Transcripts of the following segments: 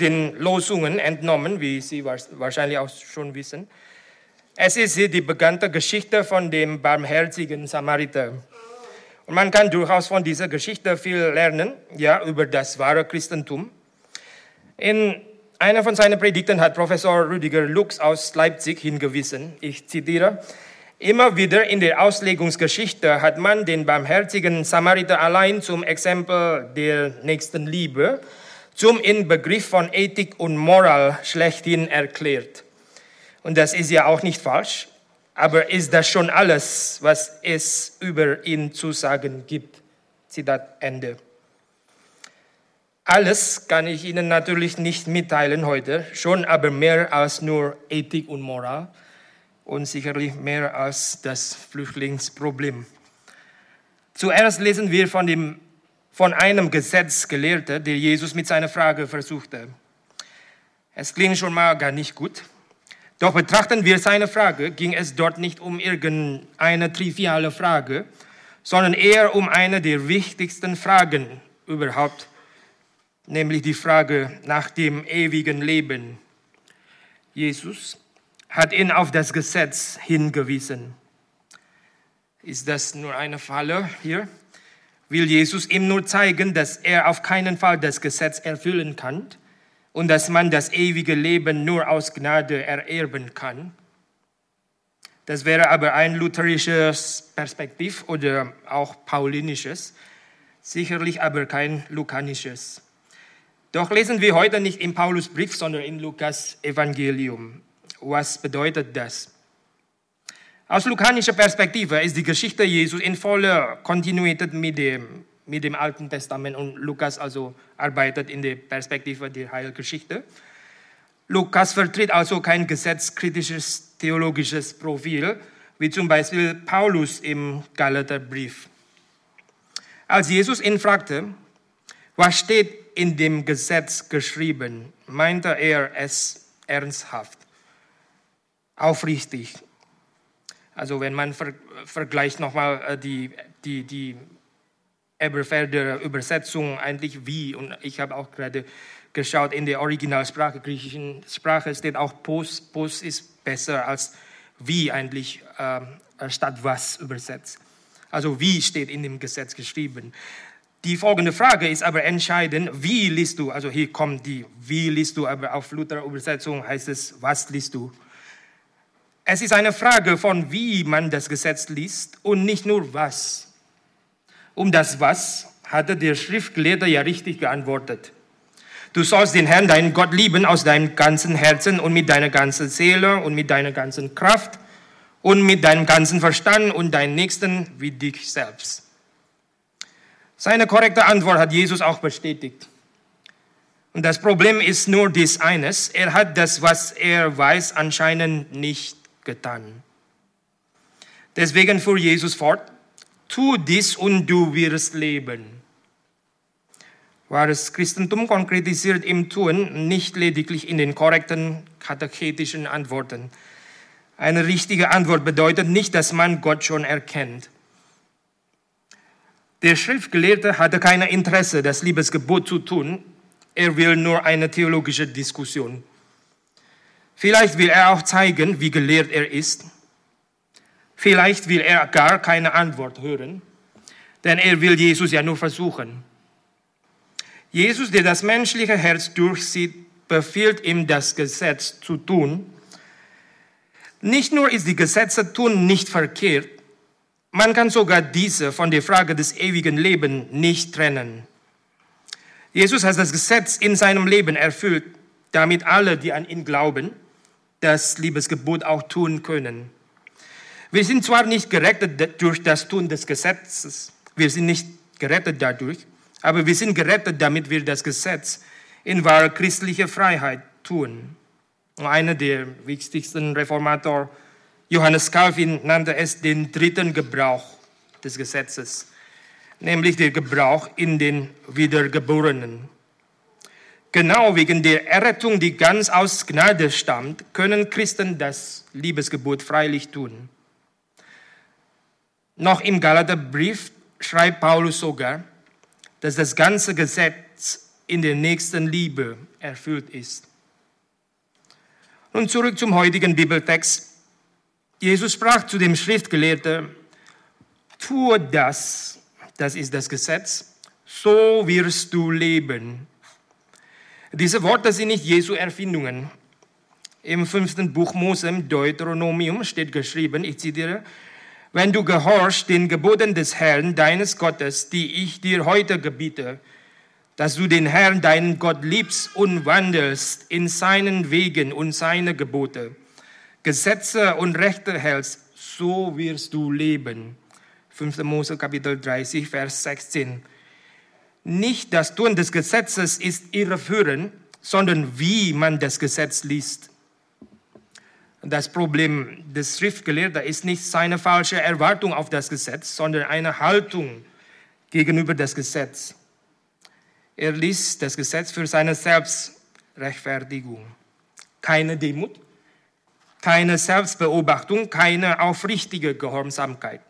den Losungen entnommen, wie Sie wahrscheinlich auch schon wissen. Es ist die bekannte Geschichte von dem barmherzigen Samariter. Und man kann durchaus von dieser Geschichte viel lernen, ja, über das wahre Christentum. In einer von seinen Predigten hat Professor Rüdiger Lux aus Leipzig hingewiesen, ich zitiere, Immer wieder in der Auslegungsgeschichte hat man den barmherzigen Samariter allein zum Exempel der nächsten Liebe, zum Inbegriff von Ethik und Moral schlechthin erklärt. Und das ist ja auch nicht falsch, aber ist das schon alles, was es über ihn zu sagen gibt? Zitat Ende. Alles kann ich Ihnen natürlich nicht mitteilen heute, schon aber mehr als nur Ethik und Moral und sicherlich mehr als das Flüchtlingsproblem. Zuerst lesen wir von, dem, von einem Gesetzgelehrten, der Jesus mit seiner Frage versuchte. Es klingt schon mal gar nicht gut. Doch betrachten wir seine Frage, ging es dort nicht um irgendeine triviale Frage, sondern eher um eine der wichtigsten Fragen überhaupt, nämlich die Frage nach dem ewigen Leben. Jesus hat ihn auf das Gesetz hingewiesen. Ist das nur eine Falle hier? Will Jesus ihm nur zeigen, dass er auf keinen Fall das Gesetz erfüllen kann und dass man das ewige Leben nur aus Gnade ererben kann? Das wäre aber ein lutherisches Perspektiv oder auch paulinisches, sicherlich aber kein lukanisches. Doch lesen wir heute nicht im Paulusbrief, sondern im Lukas Evangelium. Was bedeutet das? Aus lukanischer Perspektive ist die Geschichte Jesu in voller Kontinuität mit dem, mit dem Alten Testament und Lukas also arbeitet in der Perspektive der Heilgeschichte. Lukas vertritt also kein gesetzkritisches theologisches Profil, wie zum Beispiel Paulus im Galaterbrief. Als Jesus ihn fragte, was steht in dem Gesetz geschrieben, meinte er es ernsthaft aufrichtig. Also wenn man ver vergleicht nochmal äh, die, die, die Eberfelder Übersetzung eigentlich wie, und ich habe auch gerade geschaut, in der Originalsprache, griechischen Sprache steht auch pos, pos ist besser als wie eigentlich äh, statt was übersetzt. Also wie steht in dem Gesetz geschrieben. Die folgende Frage ist aber entscheidend, wie liest du, also hier kommt die, wie liest du, aber auf Luther Übersetzung heißt es, was liest du. Es ist eine Frage von, wie man das Gesetz liest und nicht nur was. Um das Was hatte der Schriftgelehrte ja richtig geantwortet. Du sollst den Herrn, deinen Gott, lieben aus deinem ganzen Herzen und mit deiner ganzen Seele und mit deiner ganzen Kraft und mit deinem ganzen Verstand und deinen Nächsten wie dich selbst. Seine korrekte Antwort hat Jesus auch bestätigt. Und das Problem ist nur dies eines, er hat das, was er weiß, anscheinend nicht getan. Deswegen fuhr Jesus fort, tu dies und du wirst leben. Wahres Christentum konkretisiert im Tun, nicht lediglich in den korrekten katechetischen Antworten. Eine richtige Antwort bedeutet nicht, dass man Gott schon erkennt. Der Schriftgelehrte hatte kein Interesse, das Liebesgebot zu tun. Er will nur eine theologische Diskussion. Vielleicht will er auch zeigen, wie gelehrt er ist. Vielleicht will er gar keine Antwort hören, denn er will Jesus ja nur versuchen. Jesus, der das menschliche Herz durchsieht, befiehlt ihm das Gesetz zu tun. Nicht nur ist die Gesetze tun nicht verkehrt, man kann sogar diese von der Frage des ewigen Lebens nicht trennen. Jesus hat das Gesetz in seinem Leben erfüllt, damit alle, die an ihn glauben, das Liebesgebot auch tun können. Wir sind zwar nicht gerettet durch das Tun des Gesetzes, wir sind nicht gerettet dadurch, aber wir sind gerettet, damit wir das Gesetz in wahre christliche Freiheit tun. Einer der wichtigsten Reformator, Johannes Calvin, nannte es den dritten Gebrauch des Gesetzes, nämlich der Gebrauch in den Wiedergeborenen. Genau wegen der Errettung, die ganz aus Gnade stammt, können Christen das Liebesgebot freilich tun. Noch im Galaterbrief schreibt Paulus sogar, dass das ganze Gesetz in der nächsten Liebe erfüllt ist. Nun zurück zum heutigen Bibeltext. Jesus sprach zu dem Schriftgelehrten, tue das, das ist das Gesetz, so wirst du leben. Diese Worte sind nicht Jesu Erfindungen. Im fünften Buch Mose, Deuteronomium, steht geschrieben, ich zitiere, wenn du gehorchst den Geboten des Herrn, deines Gottes, die ich dir heute gebiete, dass du den Herrn, deinen Gott, liebst und wandelst in seinen Wegen und seine Gebote, Gesetze und Rechte hältst, so wirst du leben. 5. Mose Kapitel 30, Vers 16. Nicht das Tun des Gesetzes ist irreführend, sondern wie man das Gesetz liest. Das Problem des Schriftgelehrten ist nicht seine falsche Erwartung auf das Gesetz, sondern eine Haltung gegenüber das Gesetz. Er liest das Gesetz für seine Selbstrechtfertigung. Keine Demut, keine Selbstbeobachtung, keine aufrichtige Gehorsamkeit.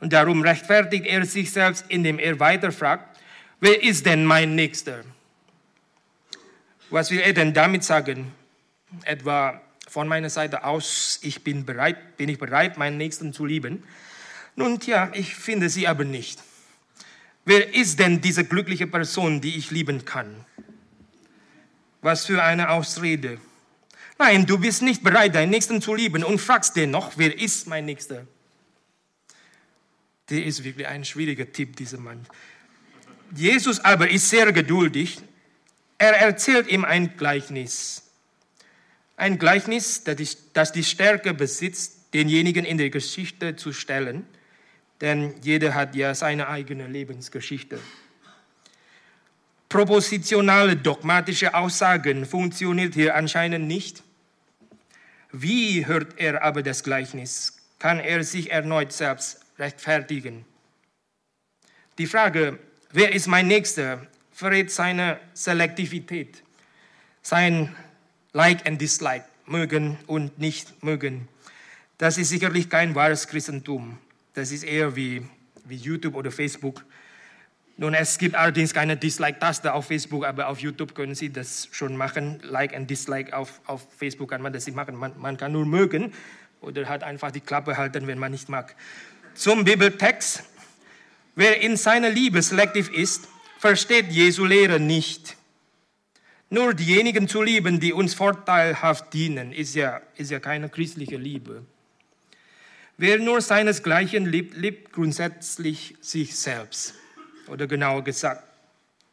Und darum rechtfertigt er sich selbst, indem er weiter fragt, wer ist denn mein Nächster? Was will er denn damit sagen? Etwa von meiner Seite aus, ich bin bereit, bin ich bereit, meinen Nächsten zu lieben. Nun, tja, ich finde sie aber nicht. Wer ist denn diese glückliche Person, die ich lieben kann? Was für eine Ausrede. Nein, du bist nicht bereit, deinen Nächsten zu lieben und fragst den noch, wer ist mein Nächster? Der ist wirklich ein schwieriger Tipp, dieser Mann. Jesus aber ist sehr geduldig. Er erzählt ihm ein Gleichnis. Ein Gleichnis, das die Stärke besitzt, denjenigen in der Geschichte zu stellen, denn jeder hat ja seine eigene Lebensgeschichte. Propositionale dogmatische Aussagen funktionieren hier anscheinend nicht. Wie hört er aber das Gleichnis? Kann er sich erneut selbst rechtfertigen? Die Frage, wer ist mein Nächster, verrät seine Selektivität, sein Like and Dislike, mögen und nicht mögen. Das ist sicherlich kein wahres Christentum. Das ist eher wie, wie YouTube oder Facebook. Nun, es gibt allerdings keine Dislike-Taste auf Facebook, aber auf YouTube können Sie das schon machen. Like and Dislike auf, auf Facebook kann man das nicht machen. Man, man kann nur mögen oder halt einfach die Klappe halten, wenn man nicht mag. Zum Bibeltext. Wer in seiner Liebe selektiv ist, versteht Jesu Lehre nicht. Nur diejenigen zu lieben, die uns vorteilhaft dienen, ist ja, ist ja keine christliche Liebe. Wer nur seinesgleichen liebt, liebt grundsätzlich sich selbst. Oder genauer gesagt,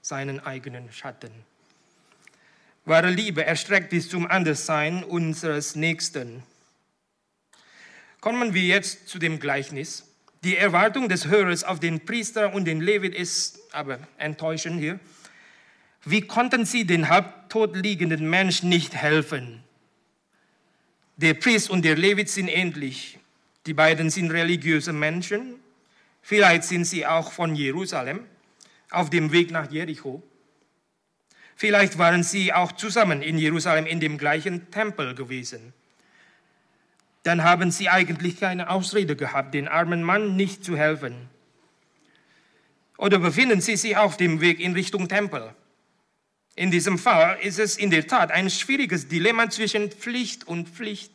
seinen eigenen Schatten. Wahre Liebe erstreckt bis zum Anderssein unseres Nächsten. Kommen wir jetzt zu dem Gleichnis. Die Erwartung des Hörers auf den Priester und den Levit ist aber enttäuschend hier. Wie konnten sie den halbtot liegenden Menschen nicht helfen? Der Priest und der Levit sind ähnlich. Die beiden sind religiöse Menschen. Vielleicht sind sie auch von Jerusalem auf dem Weg nach Jericho. Vielleicht waren sie auch zusammen in Jerusalem in dem gleichen Tempel gewesen. Dann haben sie eigentlich keine Ausrede gehabt, den armen Mann nicht zu helfen. Oder befinden sie sich auf dem Weg in Richtung Tempel? In diesem Fall ist es in der Tat ein schwieriges Dilemma zwischen Pflicht und Pflicht.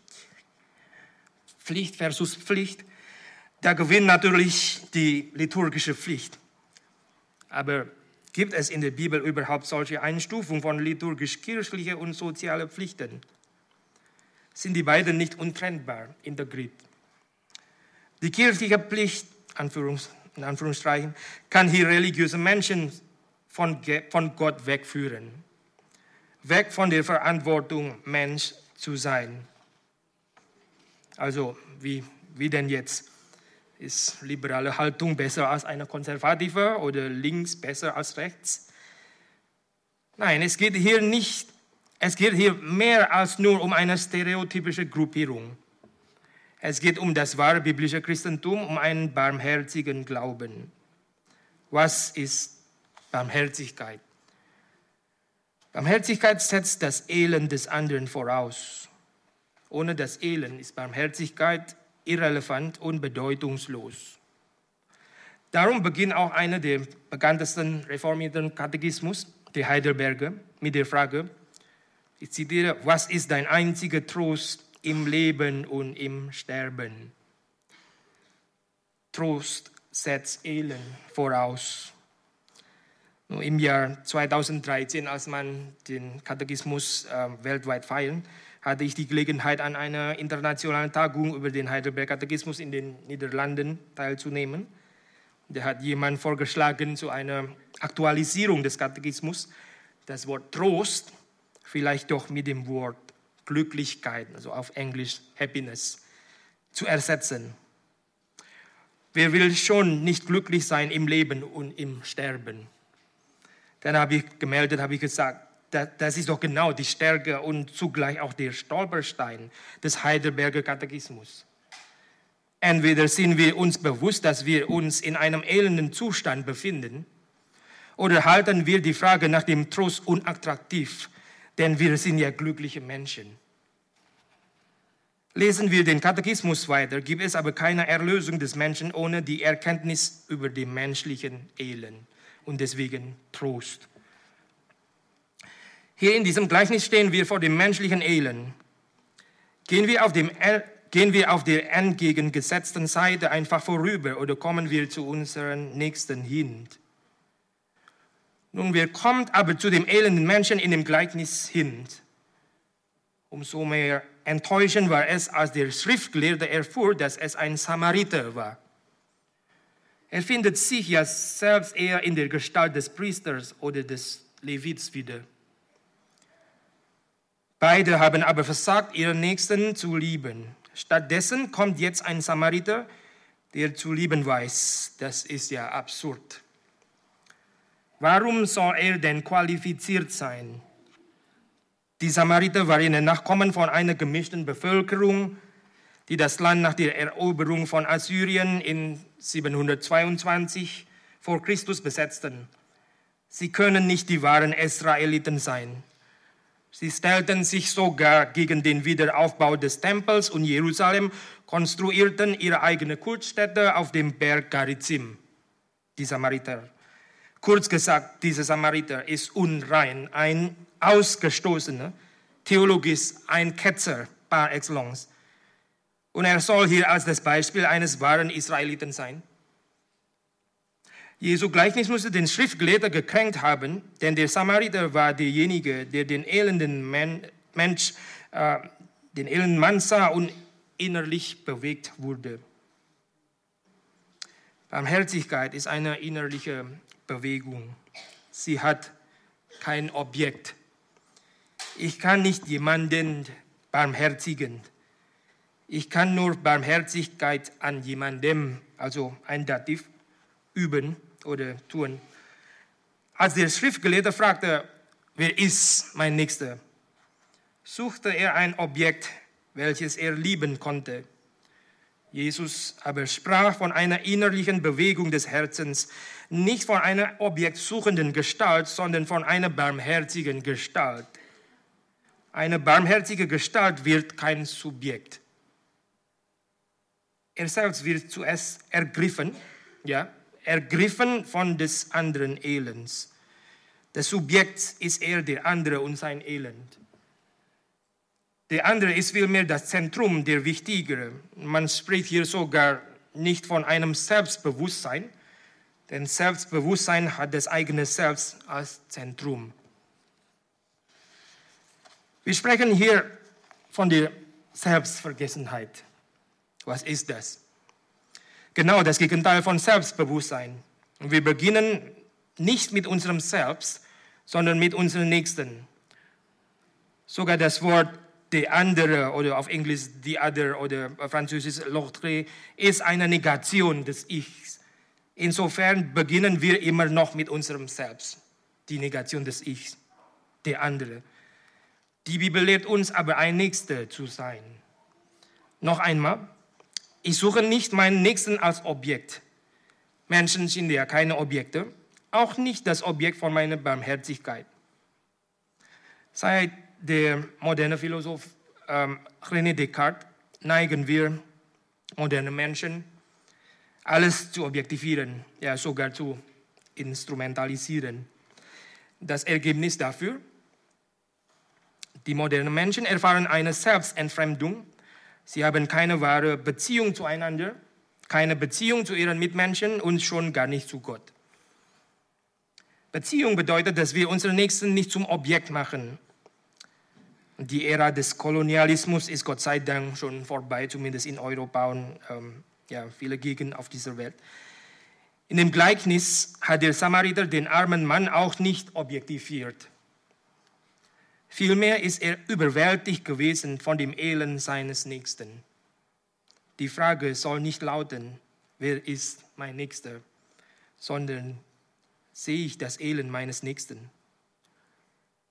Pflicht versus Pflicht. Da gewinnt natürlich die liturgische Pflicht. Aber gibt es in der Bibel überhaupt solche Einstufungen von liturgisch-kirchlichen und sozialen Pflichten? Sind die beiden nicht untrennbar integriert? Die kirchliche Pflicht, in Anführungszeichen, kann hier religiöse Menschen von, von Gott wegführen. Weg von der Verantwortung, Mensch zu sein. Also, wie, wie denn jetzt? Ist liberale Haltung besser als eine konservative oder links besser als rechts? Nein, es geht hier nicht, es geht hier mehr als nur um eine stereotypische Gruppierung. Es geht um das wahre biblische Christentum, um einen barmherzigen Glauben. Was ist Barmherzigkeit. Barmherzigkeit setzt das Elend des anderen voraus. Ohne das Elend ist Barmherzigkeit irrelevant und bedeutungslos. Darum beginnt auch einer der bekanntesten reformierten Katechismus, die Heidelberger, mit der Frage, ich zitiere, was ist dein einziger Trost im Leben und im Sterben? Trost setzt Elend voraus. Im Jahr 2013, als man den Katechismus äh, weltweit feiern, hatte ich die Gelegenheit, an einer internationalen Tagung über den Heidelberg Katechismus in den Niederlanden teilzunehmen. Da hat jemand vorgeschlagen zu einer Aktualisierung des Katechismus das Wort Trost vielleicht doch mit dem Wort Glücklichkeit, also auf Englisch Happiness, zu ersetzen. Wer will schon nicht glücklich sein im Leben und im Sterben? Dann habe ich gemeldet, habe ich gesagt, das ist doch genau die Stärke und zugleich auch der Stolperstein des Heidelberger Katechismus. Entweder sind wir uns bewusst, dass wir uns in einem elenden Zustand befinden, oder halten wir die Frage nach dem Trost unattraktiv, denn wir sind ja glückliche Menschen. Lesen wir den Katechismus weiter, gibt es aber keine Erlösung des Menschen ohne die Erkenntnis über den menschlichen Elend und deswegen Trost. Hier in diesem Gleichnis stehen wir vor dem menschlichen Elend. Gehen wir auf, dem, gehen wir auf der entgegengesetzten Seite einfach vorüber oder kommen wir zu unseren Nächsten hin? Nun, wir kommen aber zu dem elenden Menschen in dem Gleichnis hin. Umso mehr enttäuschend war es, als der Schriftgelehrte erfuhr, dass es ein Samariter war. Er findet sich ja selbst eher in der Gestalt des Priesters oder des Levits wieder. Beide haben aber versagt, ihren Nächsten zu lieben. Stattdessen kommt jetzt ein Samariter, der zu lieben weiß. Das ist ja absurd. Warum soll er denn qualifiziert sein? Die Samariter waren Nachkommen von einer gemischten Bevölkerung, die das Land nach der Eroberung von Assyrien in 722 vor Christus besetzten. Sie können nicht die wahren Israeliten sein. Sie stellten sich sogar gegen den Wiederaufbau des Tempels und Jerusalem, konstruierten ihre eigene Kultstätte auf dem Berg Garizim, die Samariter. Kurz gesagt, dieser Samariter ist unrein, ein Ausgestoßener, theologisch ein Ketzer par excellence. Und er soll hier als das Beispiel eines wahren Israeliten sein. Jesu Gleichnis musste den Schriftgelehrten gekränkt haben, denn der Samariter war derjenige, der den elenden Mensch, äh, den elenden Mann sah und innerlich bewegt wurde. Barmherzigkeit ist eine innerliche Bewegung. Sie hat kein Objekt. Ich kann nicht jemanden barmherzigen. Ich kann nur Barmherzigkeit an jemandem, also ein Dativ, üben oder tun. Als der Schriftgelehrte fragte, wer ist mein Nächster, suchte er ein Objekt, welches er lieben konnte. Jesus aber sprach von einer innerlichen Bewegung des Herzens, nicht von einer objektsuchenden Gestalt, sondern von einer barmherzigen Gestalt. Eine barmherzige Gestalt wird kein Subjekt. Er selbst wird zuerst ergriffen, ja, ergriffen von des anderen Elends. Das Subjekt ist eher der andere und sein Elend. Der andere ist vielmehr das Zentrum, der Wichtigere. Man spricht hier sogar nicht von einem Selbstbewusstsein, denn Selbstbewusstsein hat das eigene Selbst als Zentrum. Wir sprechen hier von der Selbstvergessenheit. Was ist das? Genau das Gegenteil von Selbstbewusstsein. Und wir beginnen nicht mit unserem Selbst, sondern mit unserem Nächsten. Sogar das Wort der andere oder auf Englisch the other oder französisch l'autre ist eine Negation des Ichs. Insofern beginnen wir immer noch mit unserem Selbst, die Negation des Ichs, der andere. Die Bibel lehrt uns aber ein Nächster zu sein. Noch einmal, ich suche nicht meinen Nächsten als Objekt. Menschen sind ja keine Objekte, auch nicht das Objekt von meiner Barmherzigkeit. Seit der moderne Philosoph ähm, René Descartes neigen wir, moderne Menschen, alles zu objektivieren, ja sogar zu instrumentalisieren. Das Ergebnis dafür? Die modernen Menschen erfahren eine Selbstentfremdung. Sie haben keine wahre Beziehung zueinander, keine Beziehung zu ihren Mitmenschen und schon gar nicht zu Gott. Beziehung bedeutet, dass wir unsere Nächsten nicht zum Objekt machen. Die Ära des Kolonialismus ist Gott sei Dank schon vorbei, zumindest in Europa und ähm, ja, viele Gegenden auf dieser Welt. In dem Gleichnis hat der Samariter den armen Mann auch nicht objektiviert. Vielmehr ist er überwältigt gewesen von dem Elend seines Nächsten. Die Frage soll nicht lauten, wer ist mein Nächster, sondern sehe ich das Elend meines Nächsten?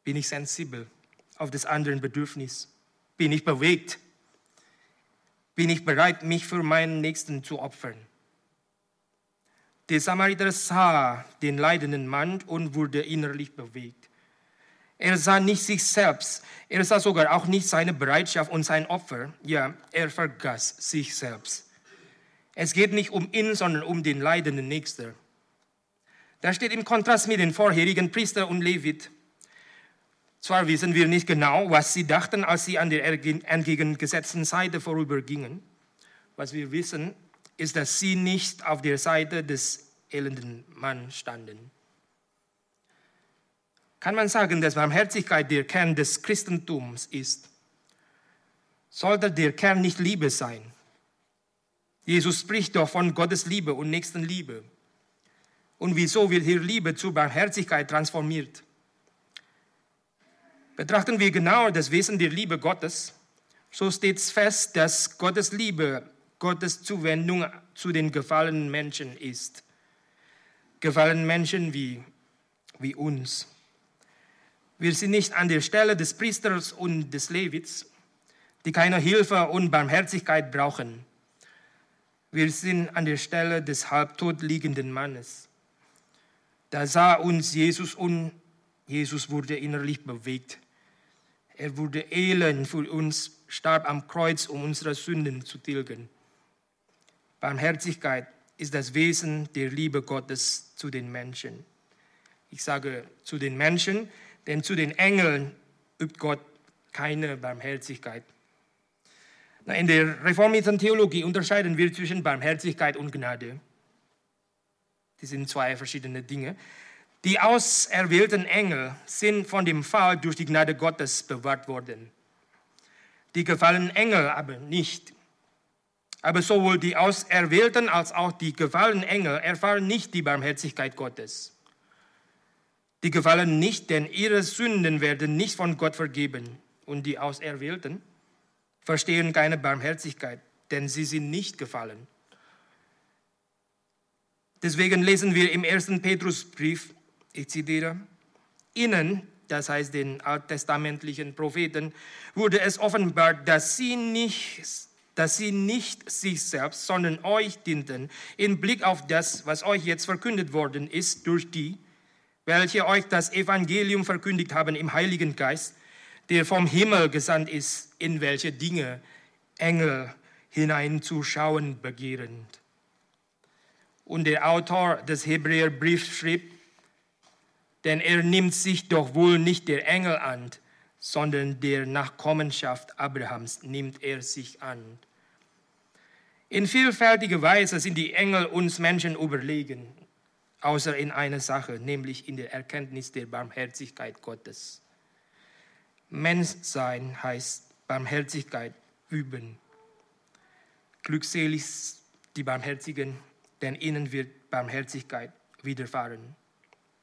Bin ich sensibel auf das andere Bedürfnis? Bin ich bewegt? Bin ich bereit, mich für meinen Nächsten zu opfern? Der Samariter sah den leidenden Mann und wurde innerlich bewegt. Er sah nicht sich selbst, er sah sogar auch nicht seine Bereitschaft und sein Opfer. Ja, er vergaß sich selbst. Es geht nicht um ihn, sondern um den leidenden Nächsten. Das steht im Kontrast mit den vorherigen Priester und Levit. Zwar wissen wir nicht genau, was sie dachten, als sie an der entgegengesetzten Seite vorübergingen. Was wir wissen, ist, dass sie nicht auf der Seite des elenden Mannes standen. Kann man sagen, dass Barmherzigkeit der Kern des Christentums ist? Sollte der Kern nicht Liebe sein? Jesus spricht doch von Gottes Liebe und Nächstenliebe. Und wieso wird hier Liebe zu Barmherzigkeit transformiert? Betrachten wir genauer das Wesen der Liebe Gottes, so steht es fest, dass Gottes Liebe, Gottes Zuwendung zu den gefallenen Menschen ist. Gefallenen Menschen wie, wie uns. Wir sind nicht an der Stelle des Priesters und des Levits, die keine Hilfe und Barmherzigkeit brauchen. Wir sind an der Stelle des halbtot liegenden Mannes. Da sah uns Jesus und Jesus wurde innerlich bewegt. Er wurde elend für uns, starb am Kreuz, um unsere Sünden zu tilgen. Barmherzigkeit ist das Wesen der Liebe Gottes zu den Menschen. Ich sage zu den Menschen, denn zu den Engeln übt Gott keine Barmherzigkeit. In der reformierten Theologie unterscheiden wir zwischen Barmherzigkeit und Gnade. Die sind zwei verschiedene Dinge. Die auserwählten Engel sind von dem Fall durch die Gnade Gottes bewahrt worden. Die gefallenen Engel aber nicht. Aber sowohl die Auserwählten als auch die gefallenen Engel erfahren nicht die Barmherzigkeit Gottes. Die gefallen nicht, denn ihre Sünden werden nicht von Gott vergeben. Und die Auserwählten verstehen keine Barmherzigkeit, denn sie sind nicht gefallen. Deswegen lesen wir im ersten Petrusbrief, ich zitiere, ihnen, das heißt den alttestamentlichen Propheten, wurde es offenbart, dass sie nicht, dass sie nicht sich selbst, sondern euch dienten, im Blick auf das, was euch jetzt verkündet worden ist durch die, welche euch das Evangelium verkündigt haben im Heiligen Geist, der vom Himmel gesandt ist, in welche Dinge Engel hineinzuschauen begehren. Und der Autor des Hebräerbriefs schrieb, denn er nimmt sich doch wohl nicht der Engel an, sondern der Nachkommenschaft Abrahams nimmt er sich an. In vielfältiger Weise sind die Engel uns Menschen überlegen außer in einer Sache, nämlich in der Erkenntnis der Barmherzigkeit Gottes. Menschsein heißt Barmherzigkeit üben. Glückselig die Barmherzigen, denn ihnen wird Barmherzigkeit widerfahren.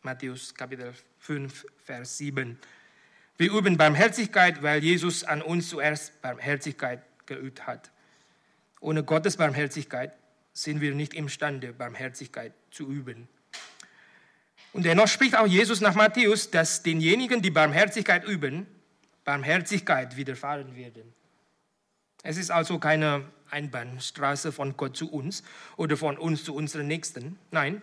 Matthäus Kapitel 5, Vers 7. Wir üben Barmherzigkeit, weil Jesus an uns zuerst Barmherzigkeit geübt hat. Ohne Gottes Barmherzigkeit sind wir nicht imstande, Barmherzigkeit zu üben. Und dennoch spricht auch Jesus nach Matthäus, dass denjenigen, die Barmherzigkeit üben, Barmherzigkeit widerfahren werden. Es ist also keine Einbahnstraße von Gott zu uns oder von uns zu unseren Nächsten. Nein,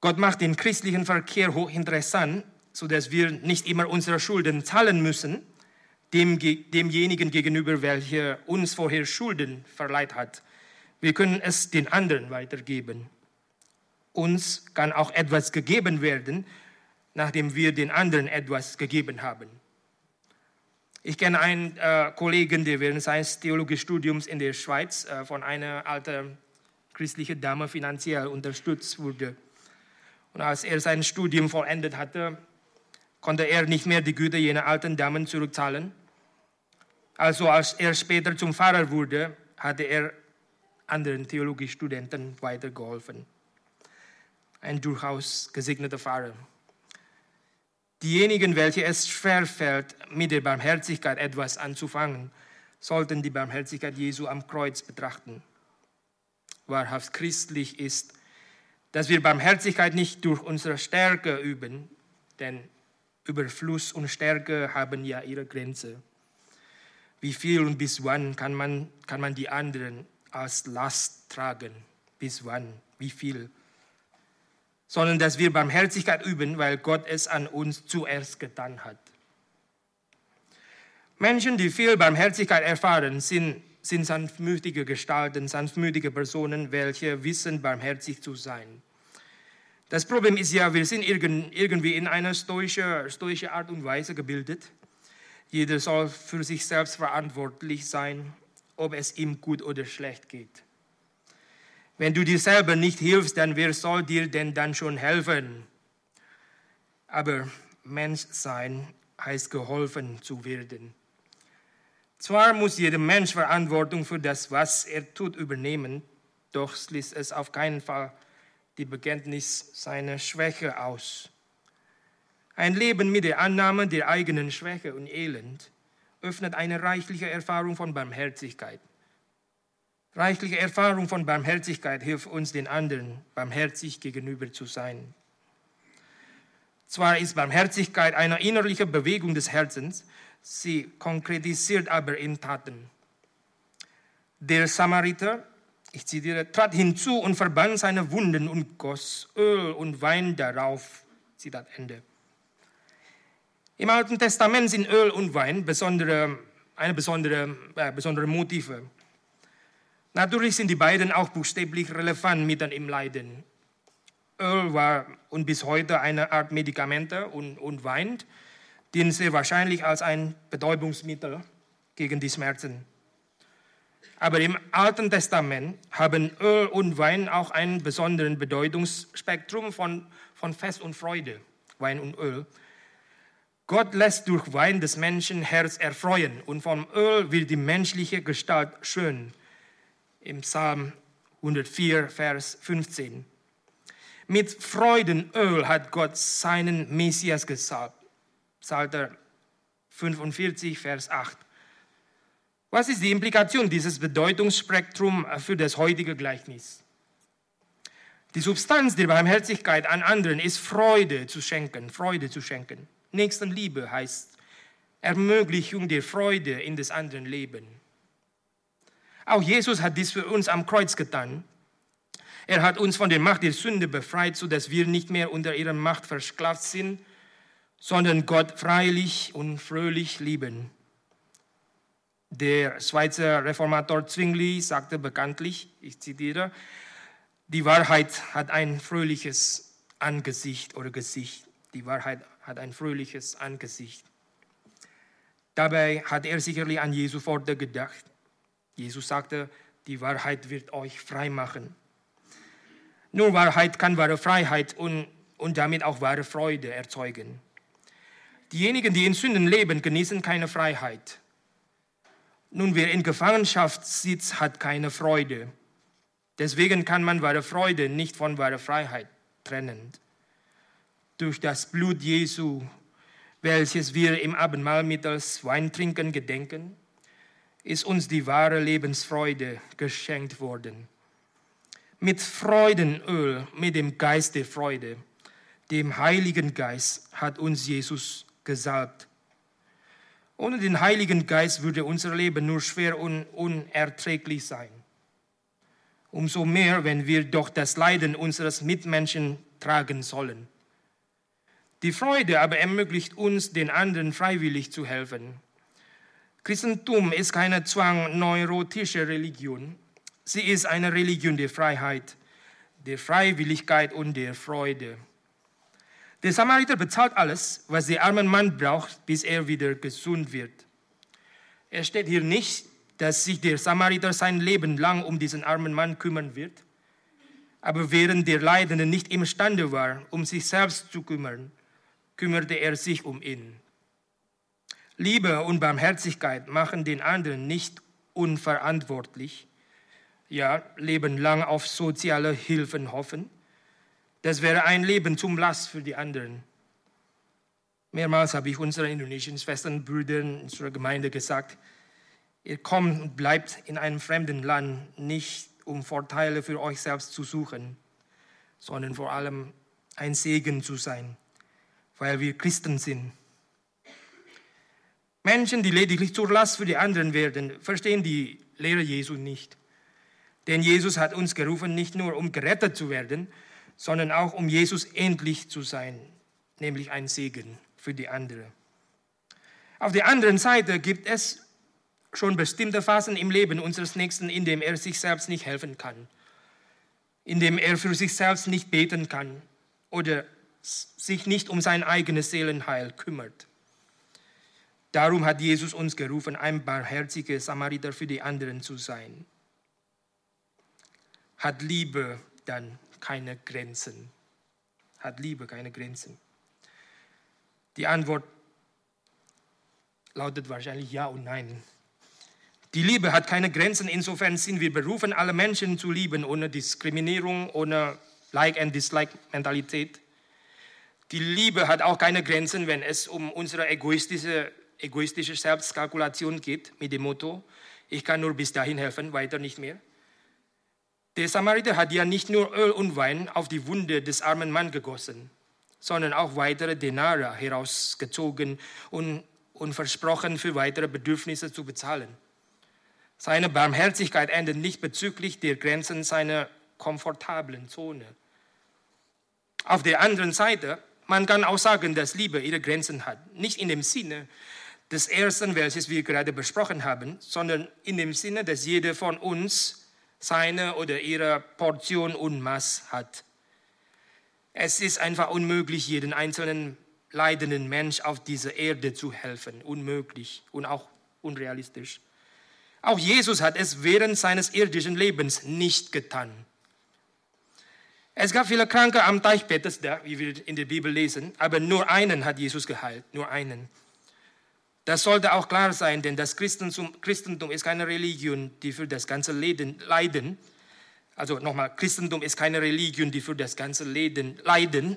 Gott macht den christlichen Verkehr hochinteressant, sodass wir nicht immer unsere Schulden zahlen müssen, dem, demjenigen gegenüber, welcher uns vorher Schulden verleiht hat. Wir können es den anderen weitergeben uns kann auch etwas gegeben werden, nachdem wir den anderen etwas gegeben haben. Ich kenne einen äh, Kollegen, der während seines Theologiestudiums in der Schweiz äh, von einer alten christlichen Dame finanziell unterstützt wurde. Und als er sein Studium vollendet hatte, konnte er nicht mehr die Güter jener alten Damen zurückzahlen. Also als er später zum Pfarrer wurde, hatte er anderen Theologiestudenten weitergeholfen. Ein durchaus gesegneter Pfarrer. Diejenigen, welche es schwerfällt, mit der Barmherzigkeit etwas anzufangen, sollten die Barmherzigkeit Jesu am Kreuz betrachten. Wahrhaft christlich ist, dass wir Barmherzigkeit nicht durch unsere Stärke üben, denn Überfluss und Stärke haben ja ihre Grenze. Wie viel und bis wann kann man, kann man die anderen als Last tragen? Bis wann? Wie viel? sondern dass wir Barmherzigkeit üben, weil Gott es an uns zuerst getan hat. Menschen, die viel Barmherzigkeit erfahren, sind, sind sanftmütige Gestalten, sanftmütige Personen, welche wissen, barmherzig zu sein. Das Problem ist ja, wir sind irgendwie in einer stoischen, stoischen Art und Weise gebildet. Jeder soll für sich selbst verantwortlich sein, ob es ihm gut oder schlecht geht. Wenn du dir selber nicht hilfst, dann wer soll dir denn dann schon helfen? Aber Mensch sein heißt geholfen zu werden. Zwar muss jeder Mensch Verantwortung für das, was er tut, übernehmen, doch schließt es auf keinen Fall die Bekenntnis seiner Schwäche aus. Ein Leben mit der Annahme der eigenen Schwäche und Elend öffnet eine reichliche Erfahrung von Barmherzigkeit. Reichliche Erfahrung von Barmherzigkeit hilft uns, den anderen barmherzig gegenüber zu sein. Zwar ist Barmherzigkeit eine innerliche Bewegung des Herzens, sie konkretisiert aber in Taten. Der Samariter, ich zitiere, trat hinzu und verband seine Wunden und goss Öl und Wein darauf. Zitat Ende. Im Alten Testament sind Öl und Wein besondere, eine besondere, äh, besondere Motive. Natürlich sind die beiden auch buchstäblich relevant mitten im Leiden. Öl war und bis heute eine Art Medikamente und, und Wein dienen sehr wahrscheinlich als ein Betäubungsmittel gegen die Schmerzen. Aber im Alten Testament haben Öl und Wein auch einen besonderen Bedeutungsspektrum von, von Fest und Freude, Wein und Öl. Gott lässt durch Wein das Menschenherz erfreuen und vom Öl wird die menschliche Gestalt schön im Psalm 104, Vers 15. Mit Freudenöl hat Gott seinen Messias gesalbt. Psalter 45, Vers 8. Was ist die Implikation dieses Bedeutungsspektrums für das heutige Gleichnis? Die Substanz der Barmherzigkeit an anderen ist Freude zu schenken, Freude zu schenken. Nächstenliebe heißt Ermöglichung der Freude in des anderen Leben. Auch Jesus hat dies für uns am Kreuz getan. Er hat uns von der Macht der Sünde befreit, sodass wir nicht mehr unter ihrer Macht versklavt sind, sondern Gott freilich und fröhlich lieben. Der Schweizer Reformator Zwingli sagte bekanntlich, ich zitiere, die Wahrheit hat ein fröhliches Angesicht oder Gesicht. Die Wahrheit hat ein fröhliches Angesicht. Dabei hat er sicherlich an Jesu Worte gedacht. Jesus sagte, die Wahrheit wird euch frei machen. Nur Wahrheit kann wahre Freiheit und, und damit auch wahre Freude erzeugen. Diejenigen, die in Sünden leben, genießen keine Freiheit. Nun, wer in Gefangenschaft sitzt, hat keine Freude. Deswegen kann man wahre Freude nicht von wahrer Freiheit trennen. Durch das Blut Jesu, welches wir im Abendmahl mittels Weintrinken gedenken, ist uns die wahre Lebensfreude geschenkt worden. Mit Freudenöl, mit dem Geist der Freude, dem Heiligen Geist hat uns Jesus gesalbt. Ohne den Heiligen Geist würde unser Leben nur schwer und unerträglich sein. Umso mehr, wenn wir doch das Leiden unseres Mitmenschen tragen sollen. Die Freude aber ermöglicht uns, den anderen freiwillig zu helfen. Christentum ist keine zwangneurotische Religion. Sie ist eine Religion der Freiheit, der Freiwilligkeit und der Freude. Der Samariter bezahlt alles, was der arme Mann braucht, bis er wieder gesund wird. Es steht hier nicht, dass sich der Samariter sein Leben lang um diesen armen Mann kümmern wird. Aber während der Leidende nicht imstande war, um sich selbst zu kümmern, kümmerte er sich um ihn. Liebe und Barmherzigkeit machen den anderen nicht unverantwortlich, ja, Leben lang auf soziale Hilfen hoffen. Das wäre ein Leben zum Last für die anderen. Mehrmals habe ich unseren indonesischen Schwestern und Brüdern unserer Gemeinde gesagt, ihr kommt und bleibt in einem fremden Land nicht, um Vorteile für euch selbst zu suchen, sondern vor allem ein Segen zu sein, weil wir Christen sind. Menschen, die lediglich zur Last für die anderen werden, verstehen die Lehre Jesu nicht. Denn Jesus hat uns gerufen, nicht nur um gerettet zu werden, sondern auch um Jesus endlich zu sein, nämlich ein Segen für die andere. Auf der anderen Seite gibt es schon bestimmte Phasen im Leben unseres Nächsten, in dem er sich selbst nicht helfen kann, in dem er für sich selbst nicht beten kann oder sich nicht um sein eigenes Seelenheil kümmert. Darum hat Jesus uns gerufen, ein barmherziger Samariter für die anderen zu sein. Hat Liebe dann keine Grenzen? Hat Liebe keine Grenzen? Die Antwort lautet wahrscheinlich ja und nein. Die Liebe hat keine Grenzen, insofern sind wir berufen, alle Menschen zu lieben, ohne Diskriminierung, ohne Like-and-Dislike-Mentalität. Die Liebe hat auch keine Grenzen, wenn es um unsere egoistische, egoistische Selbstkalkulation geht, mit dem Motto, ich kann nur bis dahin helfen, weiter nicht mehr. Der Samariter hat ja nicht nur Öl und Wein auf die Wunde des armen Mannes gegossen, sondern auch weitere Denare herausgezogen und, und versprochen, für weitere Bedürfnisse zu bezahlen. Seine Barmherzigkeit endet nicht bezüglich der Grenzen seiner komfortablen Zone. Auf der anderen Seite, man kann auch sagen, dass Liebe ihre Grenzen hat. Nicht in dem Sinne des ersten, welches wir gerade besprochen haben, sondern in dem Sinne, dass jeder von uns seine oder ihre Portion Unmaß hat. Es ist einfach unmöglich, jeden einzelnen leidenden Mensch auf dieser Erde zu helfen. Unmöglich und auch unrealistisch. Auch Jesus hat es während seines irdischen Lebens nicht getan. Es gab viele Kranke am Teich Bethesda, wie wir in der Bibel lesen, aber nur einen hat Jesus geheilt, nur einen. Das sollte auch klar sein, denn das Christentum, Christentum ist keine Religion, die für das ganze Leben leiden. Also nochmal, Christentum ist keine Religion, die für das ganze Leben leiden.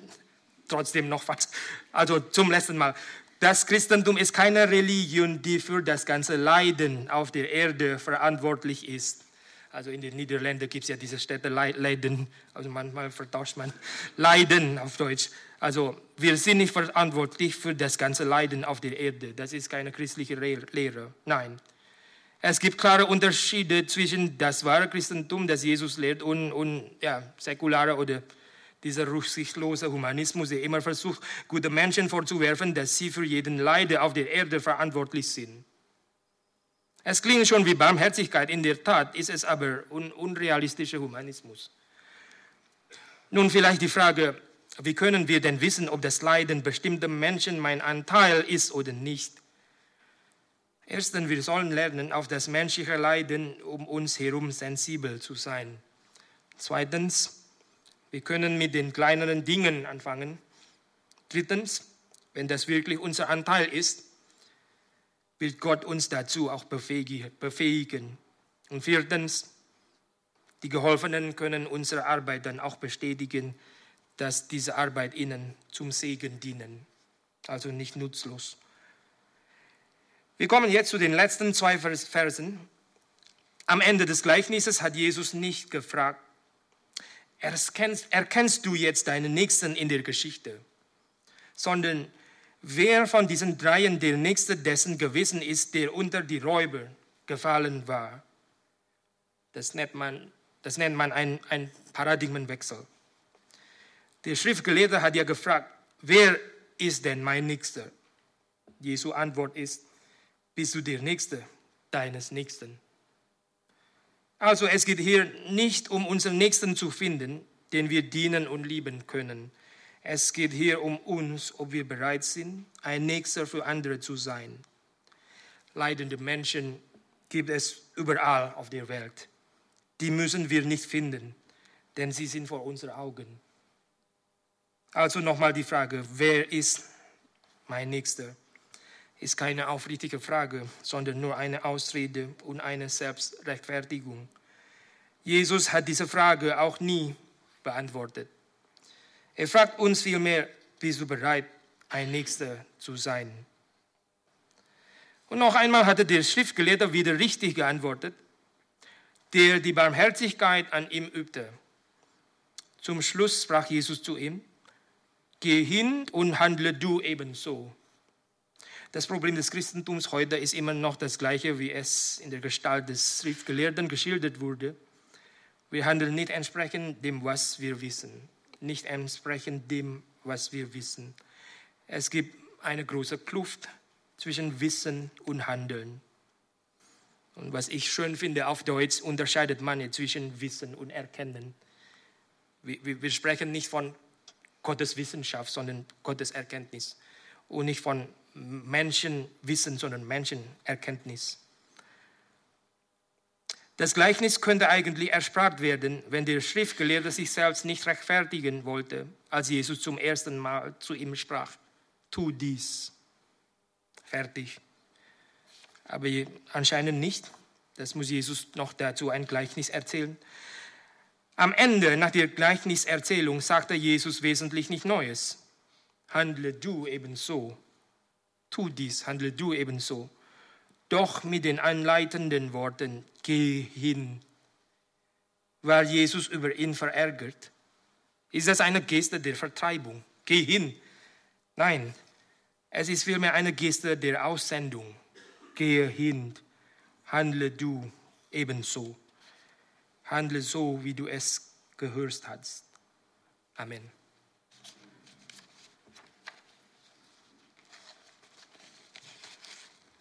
Trotzdem noch was. Also zum letzten Mal. Das Christentum ist keine Religion, die für das ganze Leiden auf der Erde verantwortlich ist. Also in den Niederlanden gibt es ja diese Städte Leiden, also manchmal vertauscht man Leiden auf Deutsch. Also wir sind nicht verantwortlich für das ganze Leiden auf der Erde. Das ist keine christliche Lehre. Nein. Es gibt klare Unterschiede zwischen das wahre Christentum, das Jesus lehrt, und, und ja, säkulare oder dieser rücksichtslose Humanismus, der immer versucht, gute Menschen vorzuwerfen, dass sie für jeden Leid auf der Erde verantwortlich sind. Es klingt schon wie Barmherzigkeit, in der Tat ist es aber un unrealistischer Humanismus. Nun vielleicht die Frage, wie können wir denn wissen, ob das Leiden bestimmter Menschen mein Anteil ist oder nicht? Erstens, wir sollen lernen, auf das menschliche Leiden um uns herum sensibel zu sein. Zweitens, wir können mit den kleineren Dingen anfangen. Drittens, wenn das wirklich unser Anteil ist, wird Gott uns dazu auch befähigen. Und viertens, die Geholfenen können unsere Arbeit dann auch bestätigen, dass diese Arbeit ihnen zum Segen dienen, also nicht nutzlos. Wir kommen jetzt zu den letzten zwei Versen. Am Ende des Gleichnisses hat Jesus nicht gefragt, erkennst, erkennst du jetzt deinen Nächsten in der Geschichte, sondern wer von diesen dreien der Nächste dessen gewesen ist, der unter die Räuber gefallen war. Das nennt man, das nennt man ein, ein Paradigmenwechsel. Der Schriftgelehrte hat ja gefragt, wer ist denn mein Nächster? Jesu Antwort ist, bist du der Nächste deines Nächsten? Also es geht hier nicht um unseren Nächsten zu finden, den wir dienen und lieben können. Es geht hier um uns, ob wir bereit sind, ein Nächster für andere zu sein. Leidende Menschen gibt es überall auf der Welt. Die müssen wir nicht finden, denn sie sind vor unseren Augen. Also nochmal die Frage, wer ist mein Nächster? Ist keine aufrichtige Frage, sondern nur eine Ausrede und eine Selbstrechtfertigung. Jesus hat diese Frage auch nie beantwortet. Er fragt uns vielmehr, bist du bereit, ein Nächster zu sein? Und noch einmal hatte der Schriftgelehrte wieder richtig geantwortet, der die Barmherzigkeit an ihm übte. Zum Schluss sprach Jesus zu ihm, geh hin und handle du ebenso. Das Problem des Christentums heute ist immer noch das gleiche, wie es in der Gestalt des Schriftgelehrten geschildert wurde. Wir handeln nicht entsprechend dem, was wir wissen nicht entsprechend dem, was wir wissen. Es gibt eine große Kluft zwischen Wissen und Handeln. Und was ich schön finde, auf Deutsch unterscheidet man zwischen Wissen und Erkennen. Wir, wir sprechen nicht von Gottes Wissenschaft, sondern Gottes Erkenntnis. Und nicht von Menschenwissen, sondern Menschenerkenntnis. Das Gleichnis könnte eigentlich erspart werden, wenn der Schriftgelehrte sich selbst nicht rechtfertigen wollte, als Jesus zum ersten Mal zu ihm sprach. Tu dies. Fertig. Aber anscheinend nicht. Das muss Jesus noch dazu ein Gleichnis erzählen. Am Ende, nach der Gleichniserzählung, sagte Jesus wesentlich nicht Neues. Handle du ebenso. Tu dies, handle du ebenso doch mit den einleitenden Worten, geh hin. War Jesus über ihn verärgert? Ist das eine Geste der Vertreibung? Geh hin. Nein, es ist vielmehr eine Geste der Aussendung. Gehe hin, handle du ebenso. Handle so, wie du es gehört hast. Amen.